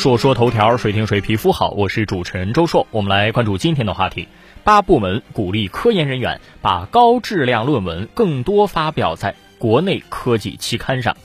说说头条，谁听谁皮肤好。我是主持人周硕，我们来关注今天的话题：八部门鼓励科研人员把高质量论文更多发表在国内科技期刊上。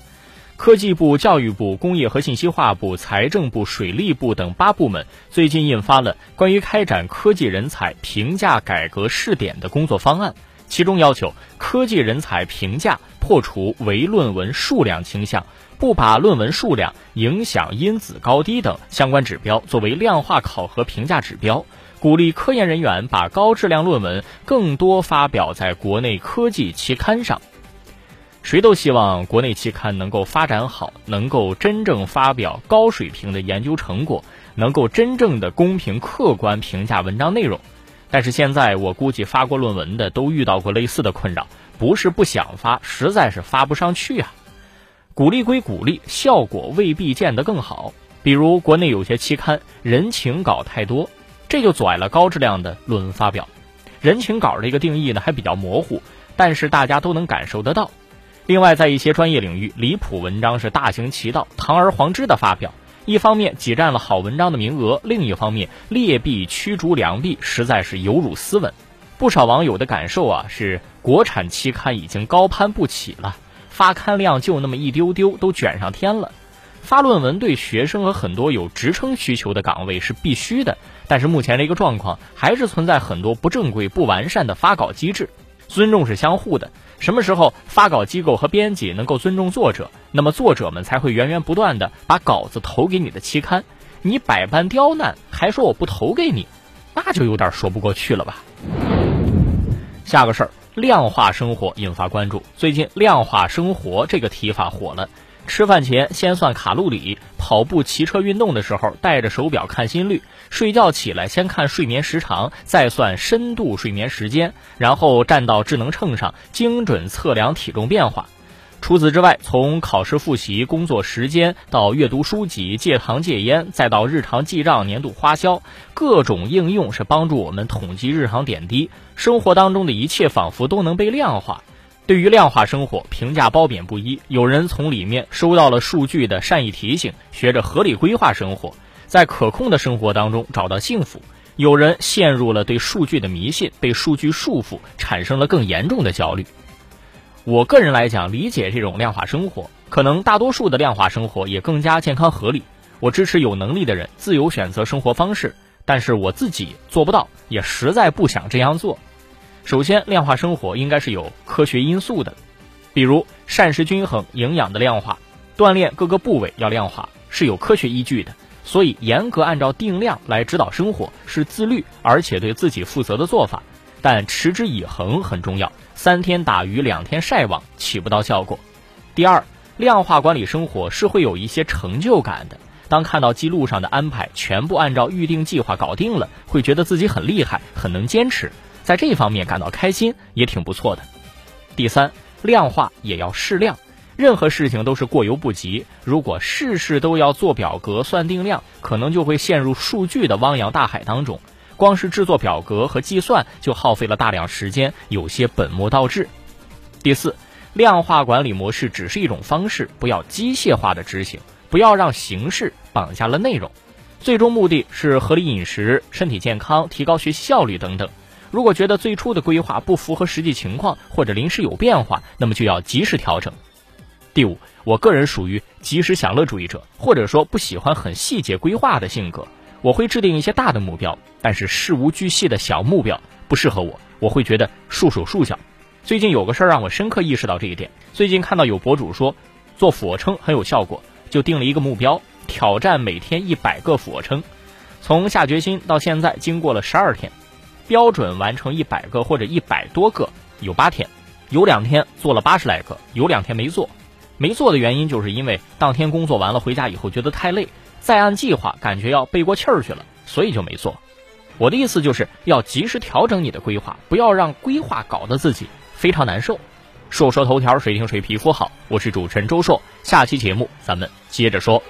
科技部、教育部、工业和信息化部、财政部、水利部等八部门最近印发了关于开展科技人才评价改革试点的工作方案，其中要求科技人才评价破除唯论文数量倾向。不把论文数量、影响因子高低等相关指标作为量化考核评价指标，鼓励科研人员把高质量论文更多发表在国内科技期刊上。谁都希望国内期刊能够发展好，能够真正发表高水平的研究成果，能够真正的公平客观评价文章内容。但是现在我估计发过论文的都遇到过类似的困扰，不是不想发，实在是发不上去啊。鼓励归鼓励，效果未必见得更好。比如国内有些期刊人情稿太多，这就阻碍了高质量的论文发表。人情稿这个定义呢还比较模糊，但是大家都能感受得到。另外，在一些专业领域，离谱文章是大行其道，堂而皇之的发表，一方面挤占了好文章的名额，另一方面劣币驱逐良币，实在是有辱斯文。不少网友的感受啊是，国产期刊已经高攀不起了。发刊量就那么一丢丢，都卷上天了。发论文对学生和很多有职称需求的岗位是必须的，但是目前这个状况还是存在很多不正规、不完善的发稿机制。尊重是相互的，什么时候发稿机构和编辑能够尊重作者，那么作者们才会源源不断的把稿子投给你的期刊。你百般刁难，还说我不投给你，那就有点说不过去了吧。下个事儿。量化生活引发关注。最近，量化生活这个提法火了。吃饭前先算卡路里，跑步、骑车运动的时候带着手表看心率，睡觉起来先看睡眠时长，再算深度睡眠时间，然后站到智能秤上精准测量体重变化。除此之外，从考试复习、工作时间到阅读书籍、戒糖戒烟，再到日常记账、年度花销，各种应用是帮助我们统计日常点滴。生活当中的一切仿佛都能被量化。对于量化生活，评价褒贬不一。有人从里面收到了数据的善意提醒，学着合理规划生活，在可控的生活当中找到幸福；有人陷入了对数据的迷信，被数据束缚，产生了更严重的焦虑。我个人来讲，理解这种量化生活，可能大多数的量化生活也更加健康合理。我支持有能力的人自由选择生活方式，但是我自己做不到，也实在不想这样做。首先，量化生活应该是有科学因素的，比如膳食均衡、营养的量化，锻炼各个部位要量化，是有科学依据的。所以，严格按照定量来指导生活是自律而且对自己负责的做法。但持之以恒很重要，三天打鱼两天晒网起不到效果。第二，量化管理生活是会有一些成就感的。当看到记录上的安排全部按照预定计划搞定了，会觉得自己很厉害，很能坚持，在这方面感到开心也挺不错的。第三，量化也要适量，任何事情都是过犹不及。如果事事都要做表格算定量，可能就会陷入数据的汪洋大海当中。光是制作表格和计算就耗费了大量时间，有些本末倒置。第四，量化管理模式只是一种方式，不要机械化的执行，不要让形式绑架了内容。最终目的是合理饮食、身体健康、提高学习效率等等。如果觉得最初的规划不符合实际情况，或者临时有变化，那么就要及时调整。第五，我个人属于及时享乐主义者，或者说不喜欢很细节规划的性格。我会制定一些大的目标，但是事无巨细的小目标不适合我，我会觉得束手束脚。最近有个事儿让我深刻意识到这一点。最近看到有博主说做俯卧撑很有效果，就定了一个目标，挑战每天一百个俯卧撑。从下决心到现在，经过了十二天，标准完成一百个或者一百多个有八天，有两天做了八十来个，有两天没做。没做的原因就是因为当天工作完了回家以后觉得太累。再按计划，感觉要背过气儿去了，所以就没做。我的意思就是要及时调整你的规划，不要让规划搞得自己非常难受。说说头条，谁听谁皮肤好。我是主持人周硕，下期节目咱们接着说。